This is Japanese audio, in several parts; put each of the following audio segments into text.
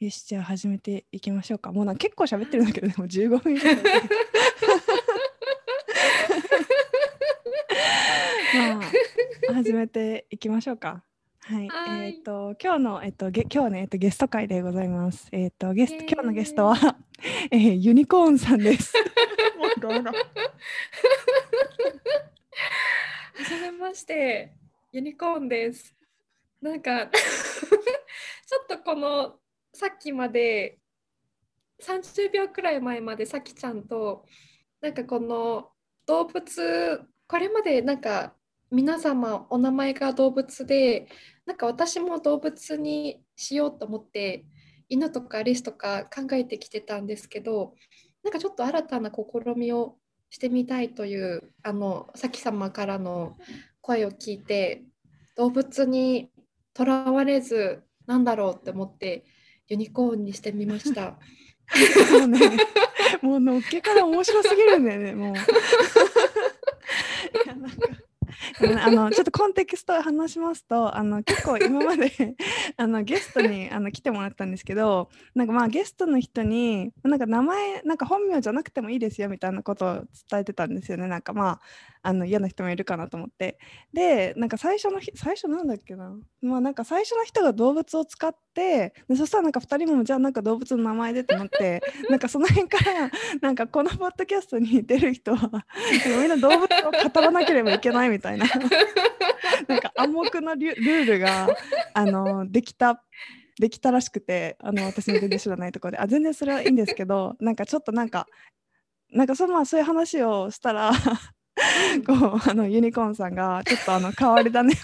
よし、じゃあ始めていきましょうか。もうなんか結構喋ってるんだけど、でも15分以上。まあ、始めていきましょうか。はい、はいえっ、と今日のえっ、とゲ今日はねえっ、とゲスト会でございます。えっ、とゲスト今日のゲストは、えーユニコーンさんです。もうダメだはじめまして、ユニコーンです。なんかちょっとこのさっきまで30秒くらい前までさきちゃんとなんかこの動物これまでなんか皆様お名前が動物でなんか私も動物にしようと思って犬とかリスとか考えてきてたんですけどなんかちょっと新たな試みをしてみたいというあのさき様からの声を聞いて動物にとらわれずなんだろうって思ってユニコーンにしてみました。もうね、もうのっけから面白すぎるんだよね、もう。いやなんかあのちょっとコンテキストを話しますとあの結構今まで あのゲストにあの来てもらったんですけどなんかまあゲストの人になんか名前なんか本名じゃなくてもいいですよみたいなことを伝えてたんですよねなんかまああの嫌な人もいるかなと思って。でなんか最初の日最初なんだっけな。まあなんか最初の人が動物を使ってでそしたらなんか2人もじゃあなんか動物の名前でってなって なんかその辺からなんかこのポッドキャストに出る人はみんな動物を語らなければいけないみたいな。なんか暗黙のルルールがあのできたできたらしくてあの私の全然知らないところで。あ全然それはいいんですけどなんかちょっとなんかなんかそのまあそういう話をしたら こうあのユニコーンさんがちょっとあの変わり種を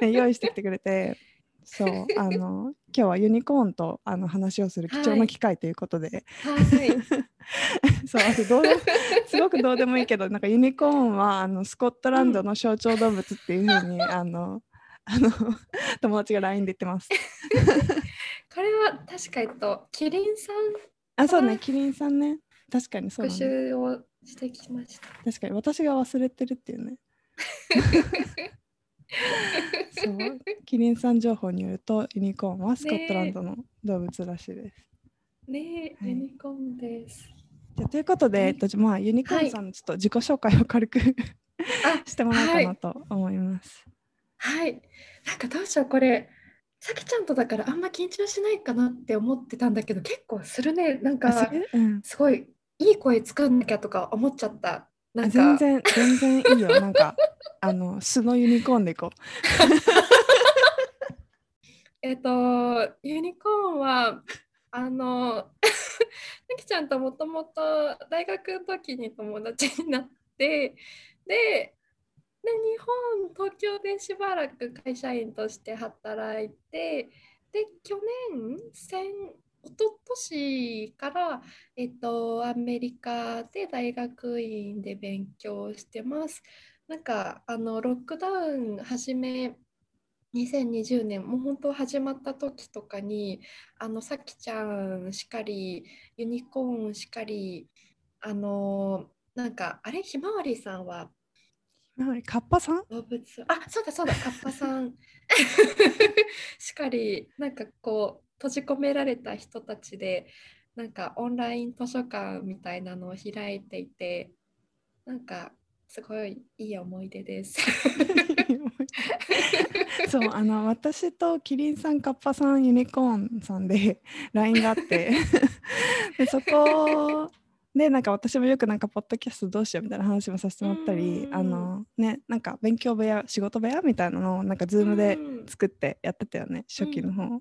ね、用意してきてくれてそうあの今日はユニコーンとあの話をする貴重な機会ということで、はい、そうあとどうすごくどうでもいいけどなんかユニコーンはあのスコットランドの象徴動物っていうふうに、あのあの友達が LINE で言ってます。これは確かえっとキリンさんあそうねキリンさんね。確かにそうね習をしてきました。確かに私が忘れてるっていうね そうキリンさん情報によるとユニコーンはスコットランドの動物らしいです。ねえ、はいユニコーンです。じゃあということで、えっと、まあユニコーンさんのちょっと自己紹介を軽くあ してもらおうかなと思います。はい。なんかどうしようこれさきちゃんとだからあんま緊張しないかなって思ってたんだけど結構するねなんあかすごいいい声作んなきゃとか思っちゃった。なあんか。全然全然いいよ。なんかあの素のユニコーンでいこ えっとユニコーンはあの さきちゃんともともと大学の時に友達になってでで日本東京でしばらく会社員として働いてで去年先一昨年から、えっと、アメリカで大学院で勉強してます。なんかあのロックダウン始め2020年もう本当始まった時とかにあのさきちゃんしかりユニコーンしかりあのなんかあれ？ひまわりさんは？う。はいカッパさん？動物あそうだそうだカッパさん しかりなんかこう閉じ込められた人たちでなんかオンライン図書館みたいなのを開いていてなんかすごいいい思い出です。そうあの私とキリンさんカッパさんユニコーンさんで LINE があって。でそこでなんか私もよくなんかポッドキャストどうしようみたいな話もさせてもらったりうんあのねなんか勉強部屋仕事部屋みたいなのをなんかズームでうん作ってやってたよね初期の方、ね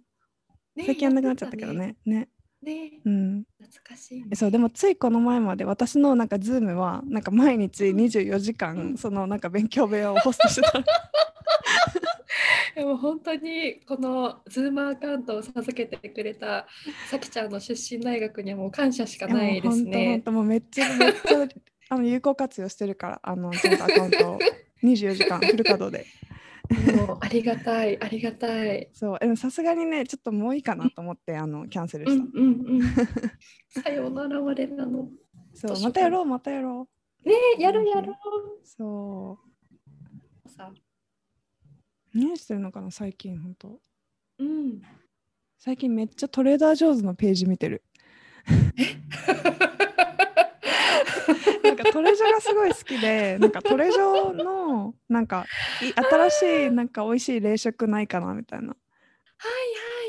最近やんなくなっちゃったけどね。ね。ね。うん。懐かしい、ね。え。そうでもついこの前まで私のなんかズームはなんか毎日24時間、うん。そのなんか勉強部屋をホストしてた。でも本当にこのズームアカウントを授けてくれたさきちゃんの出身大学にはもう感謝しかないですね。本当もうめっちゃめっちゃあの有効活用してるからあのちゃんとアカウントを。24時間フル稼働でもうありがたいありがたい。そうでもさすがにねちょっともういいかなと思ってあのキャンセルうした、んうんうん。さようなら我らの。そうまたやろうまたやろねやろうやろう。うそさう何してるのかな最近本当うん。最近めっちゃトレーダー・ジョーズのページ見てる。なんかトレジョがすごい好きで、なんかトレジョのなんかい新しいなんか美味しい冷食ないかなみたいな。は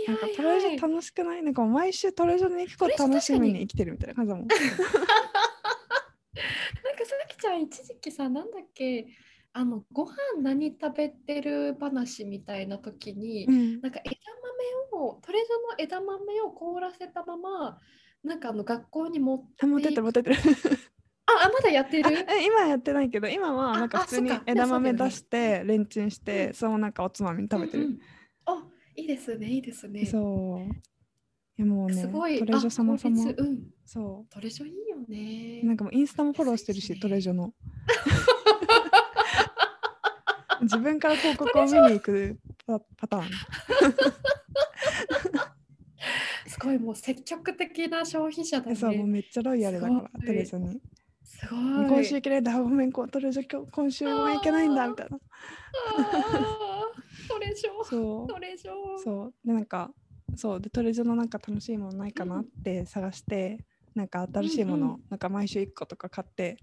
いはいはい、はい。トレジョ楽しくないなんか毎週トレジョに行くこと楽しみに生きてるみたいな感じだもん。なんかさきちゃん一時期さなんだっけあのご飯何食べてる話みたいな時に、うんなんか枝豆をトレジョの枝豆を凍らせたままなんかあの学校に持ってあ持ってってる持ってって。る。ああまだやってる？今やってないけど今はなんかあ普通に枝豆出してレンチンして、うん。そのなんかおつまみに食べてる。うんうん。あいいですねいいですね。そう。いやもうねすごい。トレジョ様様率。うん。そトレジョいいよね。う。なんかもうインスタもフォローしてるし、ね。トレジョの。自分から広告を見に行くパパターン。すごいもう積極的な消費者だね。そうもうめっちゃロイヤルだからすごい。トレジョに。すごい。今週行けないんだごめんこトレジョ今週ごめん行けないんだみたいな。トレジョそう。トレジョそう。でなんかそう。でトレジョのなんか楽しいものないかなって探して、なんか新しいもの、うんうん。なんか毎週1個とか買って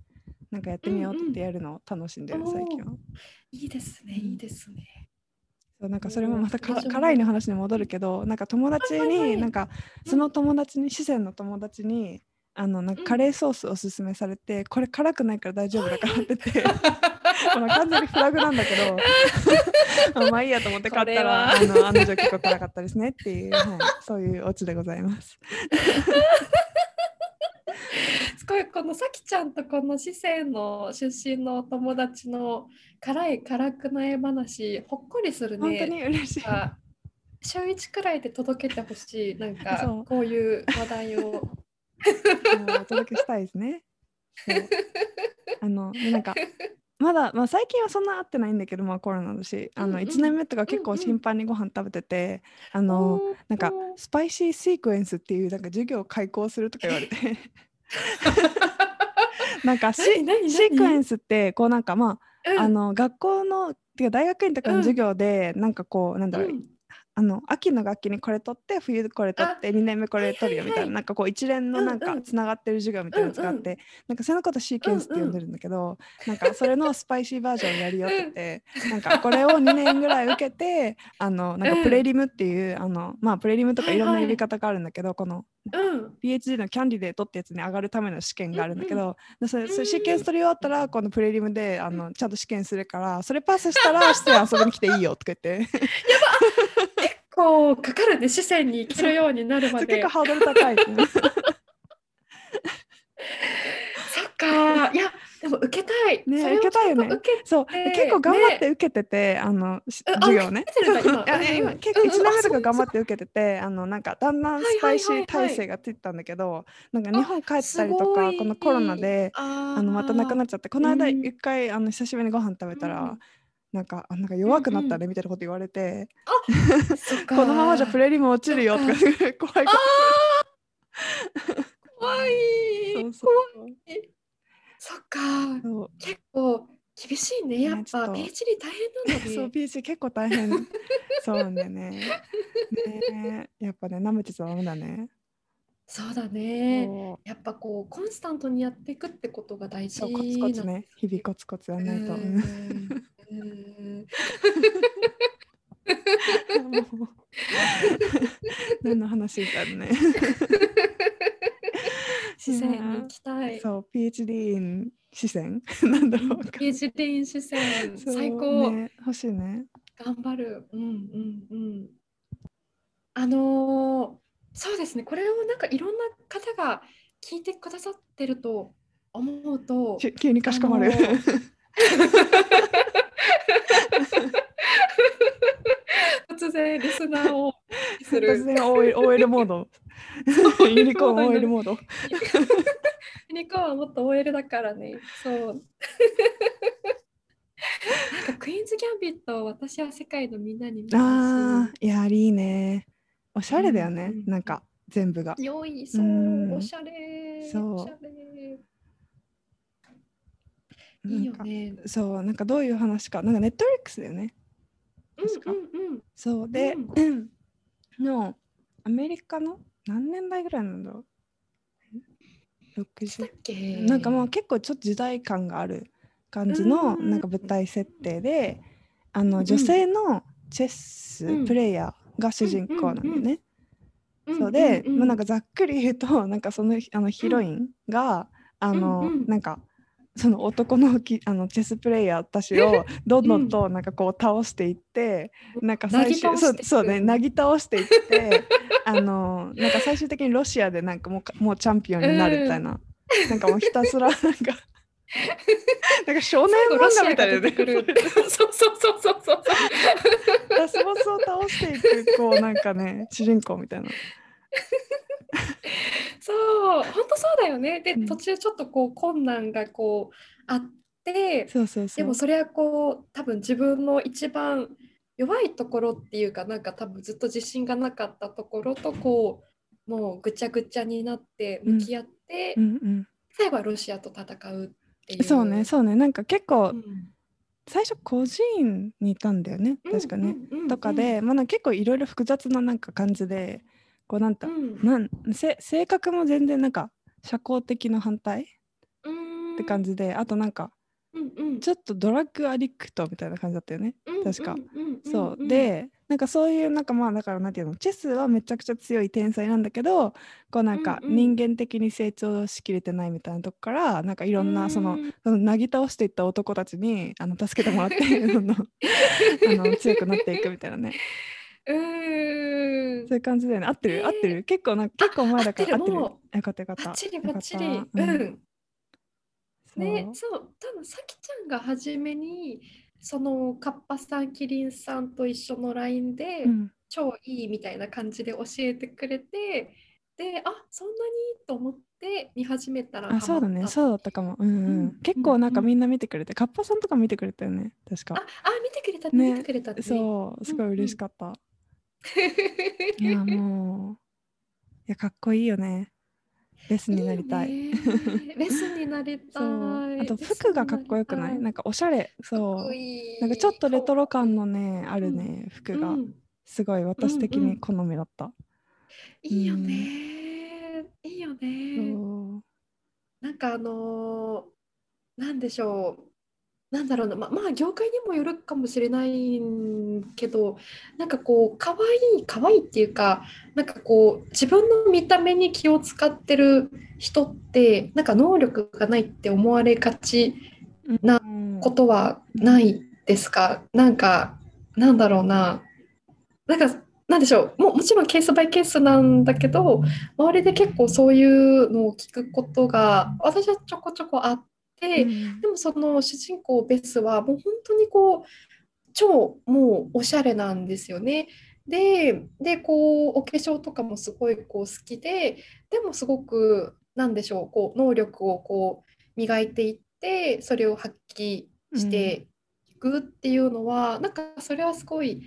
なんかやってみようってやるのを楽しんでる、うんうん最近は。いいですねいいですねそうなんかそれもまた辛いの話に戻るけどなんか友達に、なんかその友達に四川の友達にあのなんかカレーソースおすすめされて、これ辛くないから大丈夫だからって言って、完全にフラグなんだけど あまあいいやと思って買ったらあの案の定結構辛かったですねっていう、はい、そういうオチでございます。すごいこのさきちゃんとこの四川の出身のお友達の辛い辛くない話ほっこりする本当ねに嬉しい。あ週1くらいで届けてほしい。なんかそう。こういう話題を。お届けしたいですね。あのでなんかまだ、まあ、最近はそんな会ってないんだけど、まあ、コロナだし。あのうんうん。1年目とか結構頻繁にご飯食べてて、あのなんかスパイシーシークエンスっていうなんか授業を開講するとか言われて なんかシークエンスってこうなんかまうん。ああの学校のてか大学院とかの授業でなんかこうなんだろう、うんあの秋の学期にこれ取って冬これ取って2年目これ取るよみたいな、なんかこう一連のなんかつながってる授業みたいなやつがあって、なんかそのことシーケンスって呼んでるんだけど、なんかそれのスパイシーバージョンやるよってて、なんかこれを2年ぐらい受けてあのなんかプレリムっていう、あのまあプレリムとかいろんな呼び方があるんだけど、このうん。PhD のキャンディデートってやつに上がるための試験があるんだけど、でそれそうんうんれ試験取り終わったらこのプレリムであのちゃんと試験するからそれパスしたら 出演遊びに来ていいよとか言ってこうかかるね視線に生きるようになるま結で構ハードル高い。ね。そっか。いやでも受けたい。ね受けたいよね。そう、ね結構頑張って受けてて、あの授業ね。今。結構1年目とかうん。頑張って受けてて、あのなんかだんだんスパイシー体制がついてたんだけど、なんか日本帰ったりとかこのコロナでああのまたなくなっちゃって、この間うん。一回あの久しぶりにご飯食べたら、うんなんかあなんか弱くなったねみたいなこと言われて、そっか。このままじゃプレリム落ちるよとか。怖い怖い怖い。そうそうそっか。そう。結構厳しいね。やっぱ PhD 大変なんだね。そう PC 結構大変。そうなんだよね。ね。やっぱね舐めてちゃダメだね。そうだね。そう。やっぱこうコンスタントにやっていくってことが大事そうコツコツね。日々コツコツやらないと。ううん。んうんもう 何の話みたいなね。視線に行きたい。そう PhD in 視線なんだろう PhD 視線そう最高、ね欲しいね。頑張る。うんうんうん。あのーそうですね。これをなんかいろんな方が聞いてくださってると思うとき急にかしこまる、あのー 突然リスナーをす突る然 OL, モードユニコーン OL モード ユニコーンはもっと OL だからね。そう。なんかクイーンズ・ギャンビットを私は世界のみんなに見あーいやいいねおしゃれだよね、うんうんなんか全部が。良い、そう、うんおしゃれ。そうおしゃれ。いいなんかよね。そうなんかどういう話か。なんかネットフリックスだよね。確か。うんうん。うん。そう。で、う のアメリカの何年代ぐらいなんだろう。したっ ?60 けなんかまあ結構ちょっと時代感がある感じのうん。なんか舞台設定であうん。の女性のチェスうん。プレイヤーが主人公なんだよね。うんそう。で、んんまあ、なんかざっくり言うとなんかそのあのヒロインが、あの、うんうん。なんかその男のきあのチェスプレイヤーたちをどんどんとなんかこう倒していって、なんか最終そうそうねなぎ倒していって あのなんか最終的にロシアでなんかもうかもうチャンピオンになるみたいな、なんかもうひたすら なんかなんか少年漫画みたいなねが出てくる。そうそうそうそうそう。ラスボスを倒していくこうなんかね主人公みたいな。そう、本当そうだよね。で、うん途中ちょっとこう困難がこうあって。でもそれはこう多分自分の一番弱いところっていうかなんか多分ずっと自信がなかったところとこうもうぐちゃぐちゃになって向き合って、うんうん最後はロシアと戦うっていう。そうねそうねなんか結構、うん最初孤児院にいたんだよね確かね。うんうんうんとかで、まあ、結構いろいろ複雑ななんか感じでこうなんだ、うん。なんせ性格も全然なんか社交的な反対うん。って感じで、あとなんかうんうん。ちょっとドラッグアディクトみたいな感じだったよね。確かうんうんうんそう、んでなんかそういうなんかまあだからなんていうのチェスはめちゃくちゃ強い天才なんだけどこうなんか人間的に成長しきれてないみたいなとこからなんかいろんなそのうん。そのなぎ倒していった男たちにあの助けてもらって あの強くなっていくみたいなねうーん。そういう感じだよね。合ってる、えー。合ってる？結構な結構前だから合ってる。よかったよかった。バッチリよかった。バッチリ。ううん。ん。そう。ね、そう、多分さきちゃんが初めに、そのカッパさん、キリンさんと一緒の LINE で、うん。超いいみたいな感じで教えてくれて、で、あそんなに？と思って見始めたらあそうだね。そうだったかも。うんうん、うん。結構なんかうん。みんな見てくれて、カッパさんとか見てくれたよね。確あ、か。あ、見てくれた、ね。見てくれたね。そう。すごい嬉しかった、いいやもういやかっこいいよね。レスになりたい。いよね。レスになりたい。あと服がかっこよくない？なんかおしゃれ。そう。いなんかちょっとレトロ感のねあるね、服が。うん。すごい私的に好みだった、いいよね、いいよね。なんかあのーなんでしょう。なんだろうな、ま、まあ業界にもよるかもしれないけど、なんかこう、可愛い可愛いっていうか、なんかこう、自分の見た目に気を使ってる人って、なんか能力がないって思われがちなうん。ことはないですか？なんか、なんだろうな。なんか、なんでしょう？ももちろんケースバイケースなんだけど周りで結構そういうのを聞くことが私はちょこちょこあって、うん。でもその主人公ベスはもう本当にこう超もうおしゃれなんですよね。ででこうお化粧とかもすごいこう好きででもすごくなんでしょうこう能力をこう磨いていってそれを発揮していくっていうのは、なんかそれはすごい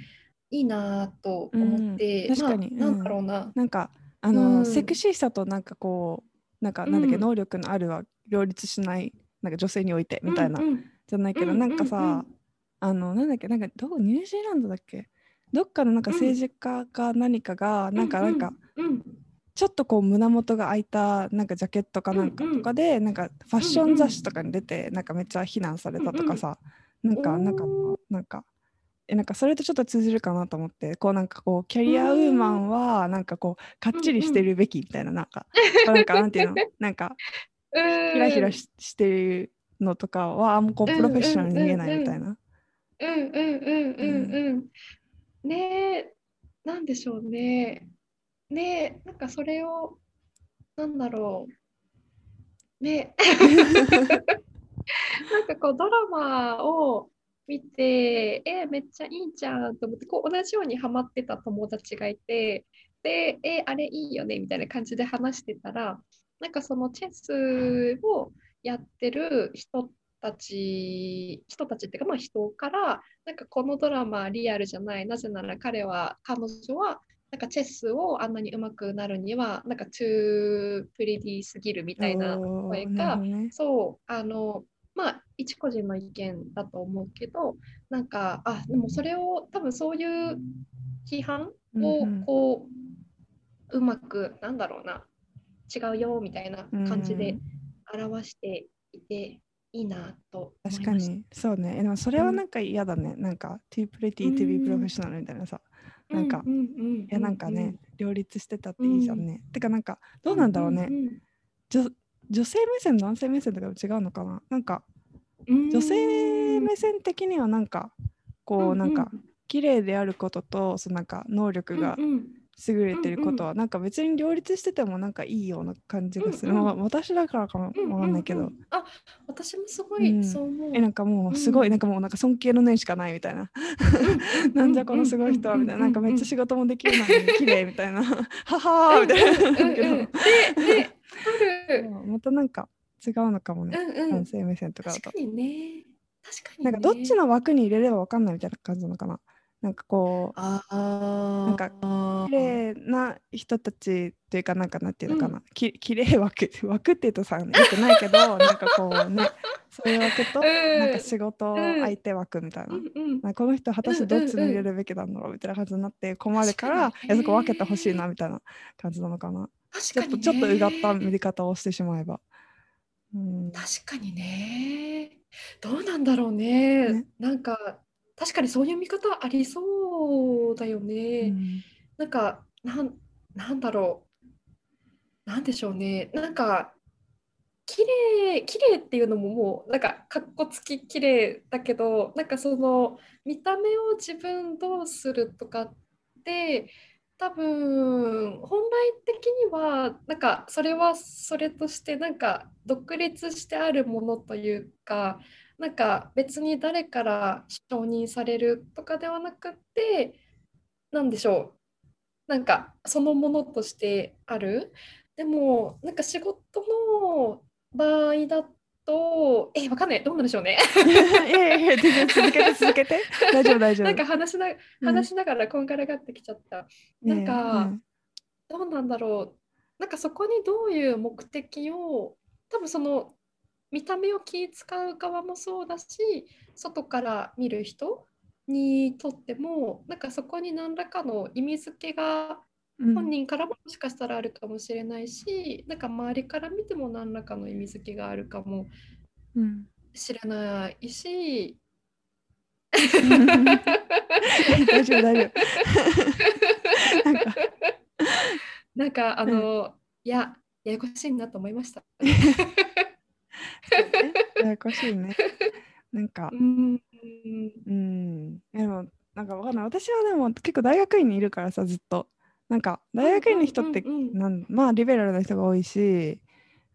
いいなと思って、うん。確かに。まあ、なんだろうな、なんかあの、うん。セクシーさとなんかこうなんかなんだっけ、うん。能力のあるは両立しないなんか女性においてみたいな、うん。うんじゃないけど、うんなんかさ、うんうんあのなんだっけなんかどこニュージーランドだっけ？どっかのなんかうん。政治家か何かが、なんかなんかうん。うん。ちょっとこう胸元が開いたなんかジャケットかなんかとかで、なんかファッション雑誌とかに出て、なんかめっちゃ非難されたとかさ、なんかなんかなんかえなんかそれとちょっと通じるかなと思ってこうなんかこうキャリアウーマンはなんかこうかっちりしてるべきみたいななんか、なんかなんていうの？なんかうんひらひらししてるのとかはあんまこううんプロフェッショナルに見えないみたいな。うんうんうんうんうん。ねえ、なんでしょうね。ねえ、なんかそれを、なんだろう。ね なんかこうドラマを見て、え、めっちゃいいじゃんと思って、こう同じようにハマってた友達がいて、で、え、あれいいよねみたいな感じで話してたら、なんかそのチェスをやってる人たち、人たちっていうか、まあ人から、なんかこのドラマリアルじゃない、なぜなら彼は、彼女は、なんかチェスをあんなに上手くなるには、なんか too pretty すぎるみたいな声がね。そう、あの、まあ、一個人の意見だと思うけど、なんか、あ、でもそれを、多分そういう批判をうんうん。こう、うまくなんだろうな違うよみたいな感じで表していていいなと確かに。そうね。えでもそれはなんか嫌だね、なんか too pretty to be professional みたいなさ、なんか、うんうんうんうんいやなんかね、両立してたっていいじゃんね、てかなんかどうなんだろうね、女女性目線男性目線とか違うのかな。なんかうん。女性目線的にはなんかこうなんかうん。綺麗であることとそのなんか能力がうんうん優れてることはなんか別に両立しててもなんかいいような感じがする、うんうんまあ私だからかもうんわかんないけど、うんうんあ私もすごいうんそう思う。えなんかもうすごい、うんなんかもうなんか尊敬の念しかないみたいな、なんじゃこのすごい人はみたいななんかめっちゃ仕事もできるのに綺麗みたいなははーみたいなうんうんうんだけどで、で、またなんか違うのかもね、うんうん男。性目線とかだと確かにね。確かに、ね。なんかどっちの枠に入れればわかんないみたいな感じなのかななんかこう。なんか綺麗な人たちっていうかなんかなんていうのかな、き綺麗枠 枠っていうとさよくないけど なんかこうねそういう枠と、うんなんか仕事相手枠みたいな,、うんうん。なこの人果たしてどっちに入れるべきなんだろうみたいな感じになって困るから、確かにねいやそこ分けてほしいなみたいな感じなのかなちょっと確かに、ね。ちょっとうがった見方をしてしまえば。うん、確かにね。どうなんだろうね。ねなんか、確かにそういう見方ありそうだよね。うんなんか、なん、なんだろう。なんでしょうね。なんか、綺麗、綺麗っていうのももう、なんか、かっこつき綺麗だけど、なんかその、見た目を自分どうするとかって、多分、本来的には、なんか、それはそれとして、なんか、独立してあるものというか、なんか別に誰から承認されるとかではなくて、なんでしょう。なんかそのものとしてある。でも、なんか仕事の場合だと、え、わかんない。どうなんでしょうね。いやいや続けて続けて 大丈夫大丈夫。なんか話しな話しながらこんがらがってきちゃった。なんか、どうなんだろう。なんかそこにどういう目的を、多分その見た目を気使う側もそうだし、外から見る人にとっても、なんかそこに何らかの意味付けがうん。本人からももしかしたらあるかもしれないし、なんか周りから見ても何らかの意味付けがあるかもうん。しれないし、大丈夫大丈夫。なんか。あの、いや、ややこしいなと思いました。ややこしいね。なんかう、ん。うん。でも、なんかわかんない。私はでも結構大学院にいるからさ、ずっと。なんか、大学院の人って、なんまあ、リベラルな人が多いし、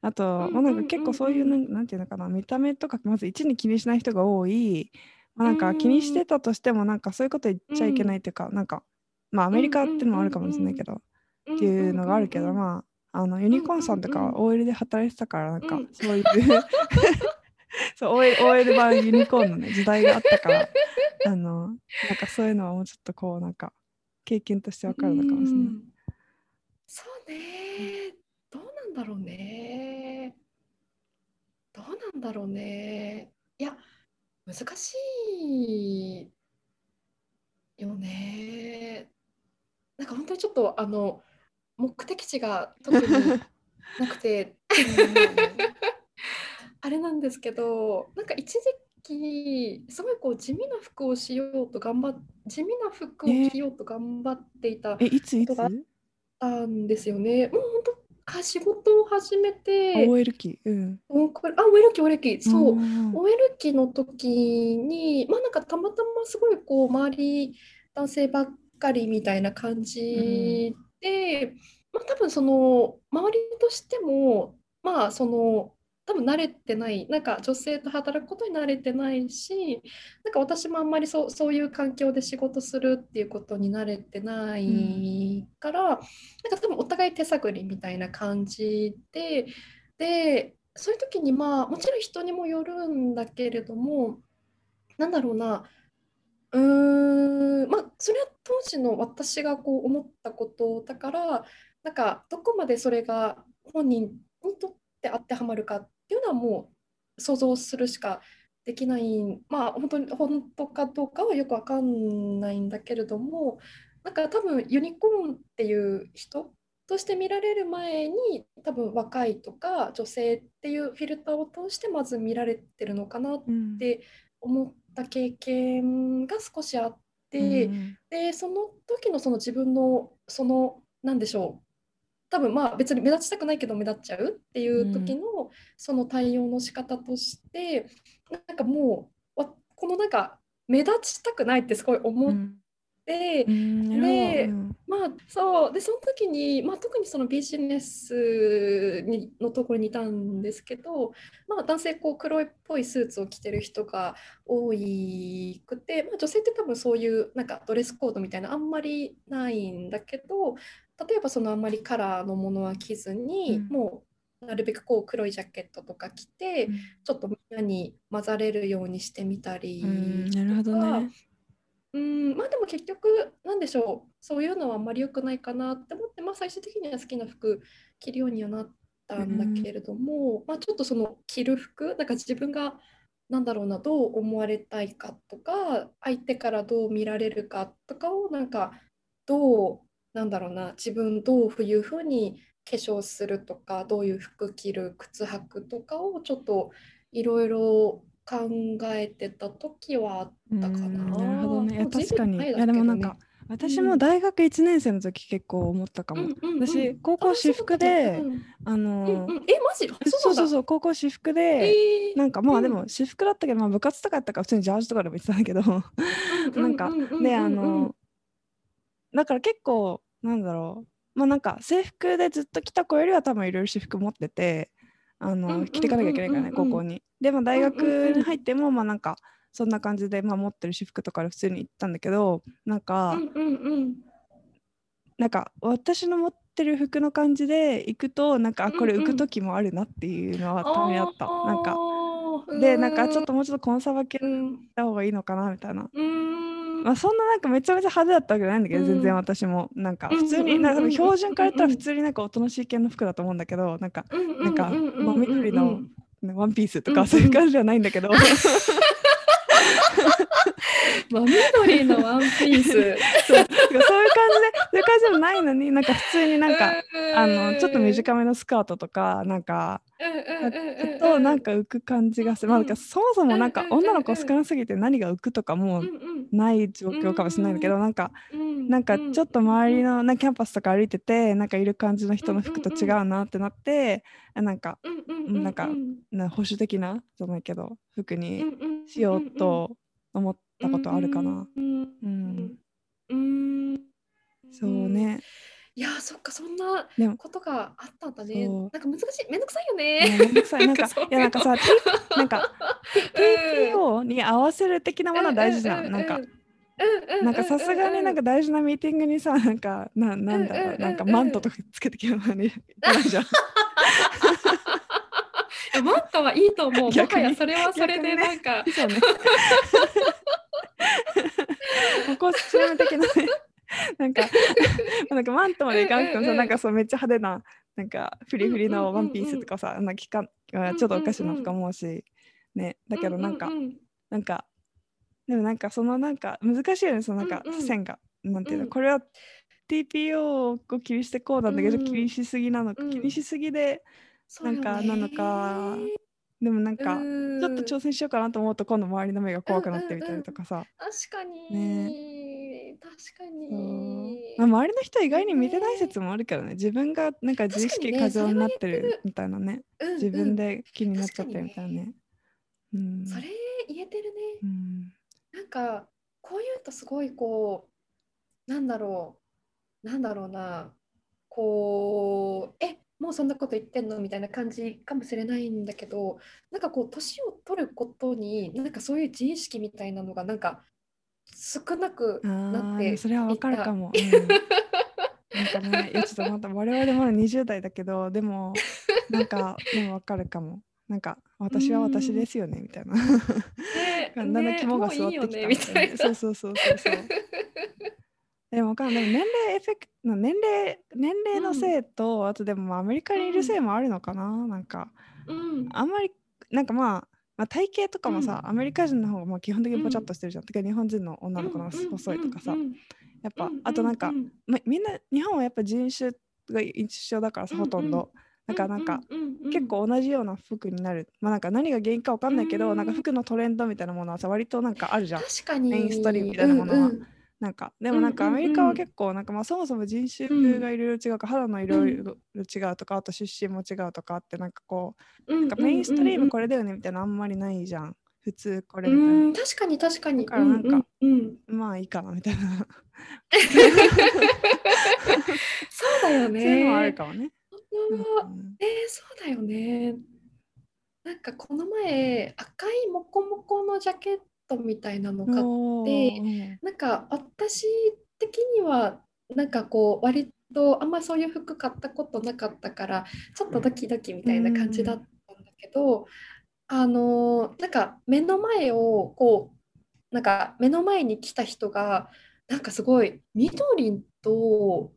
あと、まあ、なんか結構そういう、うんなんなんていうのかな、見た目とか、まず一に気にしない人が多い。まあ、なんか気にしてたとしても、なんかそういうこと言っちゃいけないっていうか、なんか、まあ、アメリカっていうのもあるかもしれないけど、っていうのがあるけど、まあ、あのユニコーンさんとか OL で働いてたから、なんかうんそういう、そう OL, OL 版ユニコーンの、ね、時代があったから、あの、なんかそういうのはもうちょっとこう、なんか経験としてわかるのかもしれない。うんそうね。どうなんだろうね。どうなんだろうね。いや、難しいよね。なんか本当にちょっとあの目的地が特に なくてあれなんですけど、なんか一時期すごいこう地味な服をしようと頑張っ地味な服を着ようと頑張っていたえ、いついつ？ことがたんですよね。もう本当あ仕事を始めて、?OL 期。うん。もうこれあ、OL 期、OL 期、そう、ん OL 期の時に、まあなんかたまたますごいこう周り男性ばっかりみたいな感じで、まあ多分その周りとしても、まあその多分慣れてない、なんか女性と働くことに慣れてないし、なんか私もあんまりそう、そういう環境で仕事するっていうことに慣れてないから、なんか多分お互い手探りみたいな感じで、で、そういう時にまあもちろん人にもよるんだけれども、なんだろうな、うーん、まあそれは当時の私がこう思ったことだから、なんかどこまでそれが本人にとって当てはまるかっていうのはもう想像するしかできない、まあ本当に本当かどうかはよくわかんないんだけれども、なんか多分ユニコーンっていう人として見られる前に多分若いとか女性っていうフィルターを通してまず見られてるのかなっうん。て思った経験が少しあって、うんでその時のその自分のその何でしょう。多分まあ別に目立ちたくないけど目立っちゃうっていう時のその対応の仕方としてなんかもうわこのなんか目立ちたくないってすごい思っうんて、うんでうん。まあそう。でその時に、まあ、特にそのビジネスにのところにいたんですけど、まあ、男性こう黒いっぽいスーツを着てる人が多いくて、まあ、女性って多分そういうなんかドレスコードみたいなあんまりないんだけど例えばそのあんまりカラーのものは着ずに、うん。もうなるべくこう黒いジャケットとか着て、ちょっとみんなに混ざれるようにしてみたりうんなるほどとかねうんまあでも結局なんでしょうそういうのはあんまり良くないかなって思って、まあ、最終的には好きな服着るようにはなったんだけれども、まあ、ちょっとその着る服なんか自分がなんだろうなどう思われたいかとか相手からどう見られるかとかをなんかどうなんだろうな自分どういうふうに化粧するとかどういう服着る靴履くとかをちょっといろいろ考えてた時はあったかな。うんなるほどね。確かに。いやでもなんか私も大学1年生の時結構思ったかも、私高校私服でああのえマジ？あそうそううそう高校私服で、えー。なんかまあうん。でも私服だったけど、まあ、部活とかやったから普通にジャージとかでも言ってたんだけどうなんかうううであのだから結構なんだろう。まあなんか制服でずっと着た子よりは多分いろいろ私服持っててあの着ていかなきゃいけないからね高校に。でも大学に入ってもまあなんかそんな感じで、まあ、持ってる私服とかで普通に行ったんだけどなんか、なんか私の持ってる服の感じで行くとなんかあこれ浮く時もあるなっていうのはたまにあった。なんかかでなんかちょっともうちょっとコンサバ系うん。った方がいいのかなみたいな。うんまあ、そんななんかめちゃめちゃ派手だったわけじゃないんだけど、うん。全然私も。なんかうん普通に、うん。なんか標準から言ったらうん普通になんかおとなしい系の服だと思うんだけどなんか、うんなんかうううまあ緑のねワンピースとかそういう感じじゃないんだけど、まあ緑のワンピース。そうそういう感じでそういう感じじゃないのになんか普通になんか、あのちょっと短めのスカートとかなんかめとなんか浮く感じがする、まあ、なんかそもそもなんかうんうんうんうん。女の子少なすぎて何が浮くとかもない状況かもしれないんだけど、なんかなんかちょっと周りのなキャンパスとか歩いててなんかいる感じの人の服と違うなってなって、あなんかなんかな保守的なじゃないけど服にしようと思ったことあるかな。うん。うん。うん。そうね。いやーそっかそんなことがあったんだね。なんか難しい。めんどくさいよね。めんどくさい。なんか いやなんかさなんか TPO に合わせる的なものは大事じゃん。なんかなんかさすがになんか大事なミーティングにさなんかななんだろうなんかマントとかつけてきるのにじゃん。マントはいいと思う。もはやそれはそれでなんか、そうね。コスチューム的なね。なんか なんかマントまでいかなくてもさ、なんかそうめっちゃ派手ななんかフリフリのワンピースとかさ、なんか着かんちょっとおかしいなとか思うし、ね。だけどなんか、ううなんかでもなんかそのなんか難しいよねそのなんか線が、なんていうの、うん。これは TPO を気にしてこうなんだけど、うん。気にしすぎなのか、うん。気にしすぎでなんかなのかでもなんか、うん。ちょっと挑戦しようかなと思うと今度周りの目が怖くなってみたりとかさ、確かに、確かに。まあ、周りの人は意外に見てない説もあるけどね。自分がなんか自意識過剰になってるるみたいなねうんうん。自分で気になっちゃってるみたいなね。うん。それ言えてるね。うん。なんかこういうとすごいこうなんだろう。なんだろうな。こうえもうそんなこと言ってんのみたいな感じかもしれないんだけどなんかこう年を取ることになんかそういう自意識みたいなのがなんか少なくあなってそれはわかるかも。うん なんかね、いやちょっとまた我々まだ20代だけど、でも、なんか、でもわかるかも。なんか、私は私ですよね、みたいな。ね だんだん肝が座ってきたみたいな。そうそうそうそうそう。でもわかんない。でも年齢エフェクト、年齢、年齢のせいと、あとでもまあアメリカにいるせいもあるのかな？なんか、うん。あんまり、なんかまあ、まあ、体型とかもさ、うん。アメリカ人の方がまあ基本的にぽちゃっうんとしてるじゃん。てか日本人の女の子の細いとかさ、うんうんやっぱ、うんあとなんか、うんまみんな日本はやっぱ人種が一緒だからさほとんど、だからなんか、うんうんうん結構同じような服になる。まあなんか何が原因かわかんないけど、うん。なんか服のトレンドみたいなものはさ割となんかあるじゃん。確かに。メインストリームみたいなものは。うんうんなんかでもなんかアメリカは結構なんかまあそもそも人種がいろいろ違うか、肌の色々違うとかあと出身も違うとかってなんかこうなんかメインストリームこれだよねみたいなのあんまりないじゃん普通これうみたいな、ん。確かに確かに。だからなんかまあいいかなみたいな。そうだよね。そういうのはあるかもね。本うん当えー、そうだよね。なんかこの前赤いモコモコのジャケットみたいなの買っおでーなんか私的にはなんかこう割とあんまそういう服買ったことなかったからちょっとドキドキみたいな感じだったんだけど、あのーなんか目の前をこうなんか目の前に来た人がなんかすごい緑と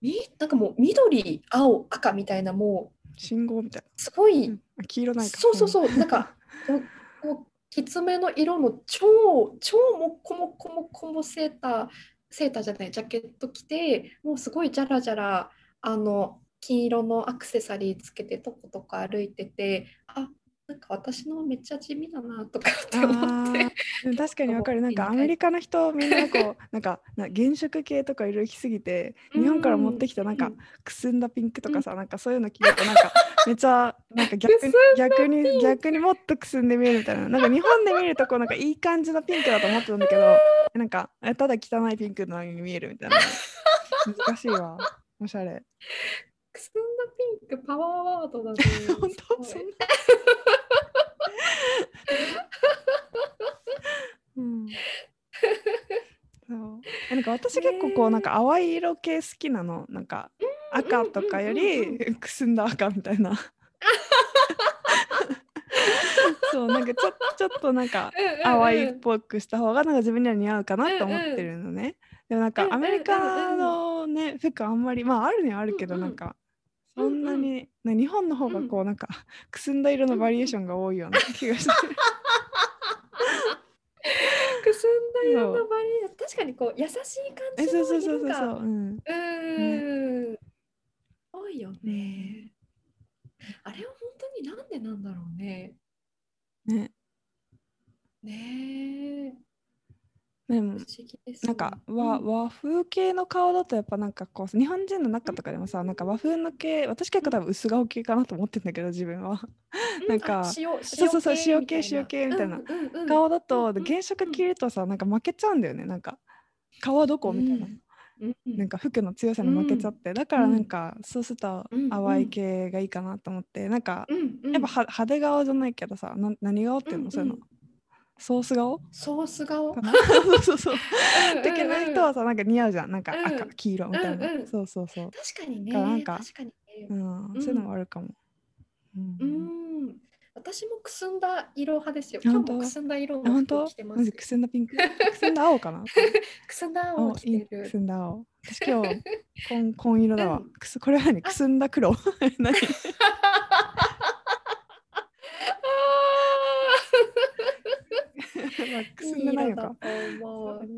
みなんかもう緑青赤みたいなもう信号みたいすごい、な。あ黄色ないか。そうそうそう、なんか、こうきつめの色の超、超もっこもっこもっこもセーター、セーターじゃない、ジャケット着て、もうすごいじゃらじゃら、あの、金色のアクセサリーつけて、とことか歩いてて、あ、なんか私のめっちゃ地味だなとかって思って。確かにわかる。なんか アメリカの人みんなこうなんかな原色系とかいろいろ着すぎて 日本から持ってきたなんかくすんだピンクとかさなんかそういうの着るとなんかめっちゃなんか逆に逆に逆にもっとくすんで見えるみたいな。なんか日本で見るとこうなんかいい感じのピンクだと思ってたんだけど なんかえただ汚いピンクのように見えるみたいな。難しいわ。おしゃれくすんだピンクパワーワードだね。本当そんなうん。そう。えなんか私結構こうなんか淡い色系好きなの。なんか赤とかよりくすんだ赤みたいな。そうなんかちょちょっとなんか淡いっぽくした方がなんか自分には似合うかなと思ってるのね。でもなんかアメリカのね服あんまりまああるにはあるけどなんかそんなにね日本の方がこうなんか くすんだ色のバリエーションが多いような気がしてる。くすんだ色のバリエーション確かにこう優しいえ感じそうそうそうの色がそうそう。うん。うーん多いよね。あれは本当になんでなんだろうね。ね。ねえでも。なんか和うん。和風系の顔だとやっぱなんかこう日本人の中とかでもさなんか和風の系私結構多分薄顔系かなと思ってんだけど自分は。なんかあ塩そうそうそう塩系塩系みたいな。顔だと原色着るとさなんか負けちゃうんだよね。なんか顔はどこみたいな、うん。うん。なんか服の強さに負けちゃって、だからなんかそうするとうん淡い系がいいかなと思って。なんかやっぱは派手顔じゃないけどさな何顔っていうの、うん。そういうのソース顔？ソース顔？そうそうそう。うんうん的な人はさなんか似合うじゃんなんかうん。赤、黄色みたいな、うんうん。そうそうそう、確かにね。なんか確かにね。うん。うん。そういうのもあるかも、うん。うーん。私もくすんだ色派ですよ。今日もくすんだ色の服あ本当？着てます。くすんだピンク？くすんだ青かな？くすんだ青青着いいくてる。すんだ青。私今日 紺紺色だわ、うん。くすこれは何くすんだ黒。何？くすんでないのか。いい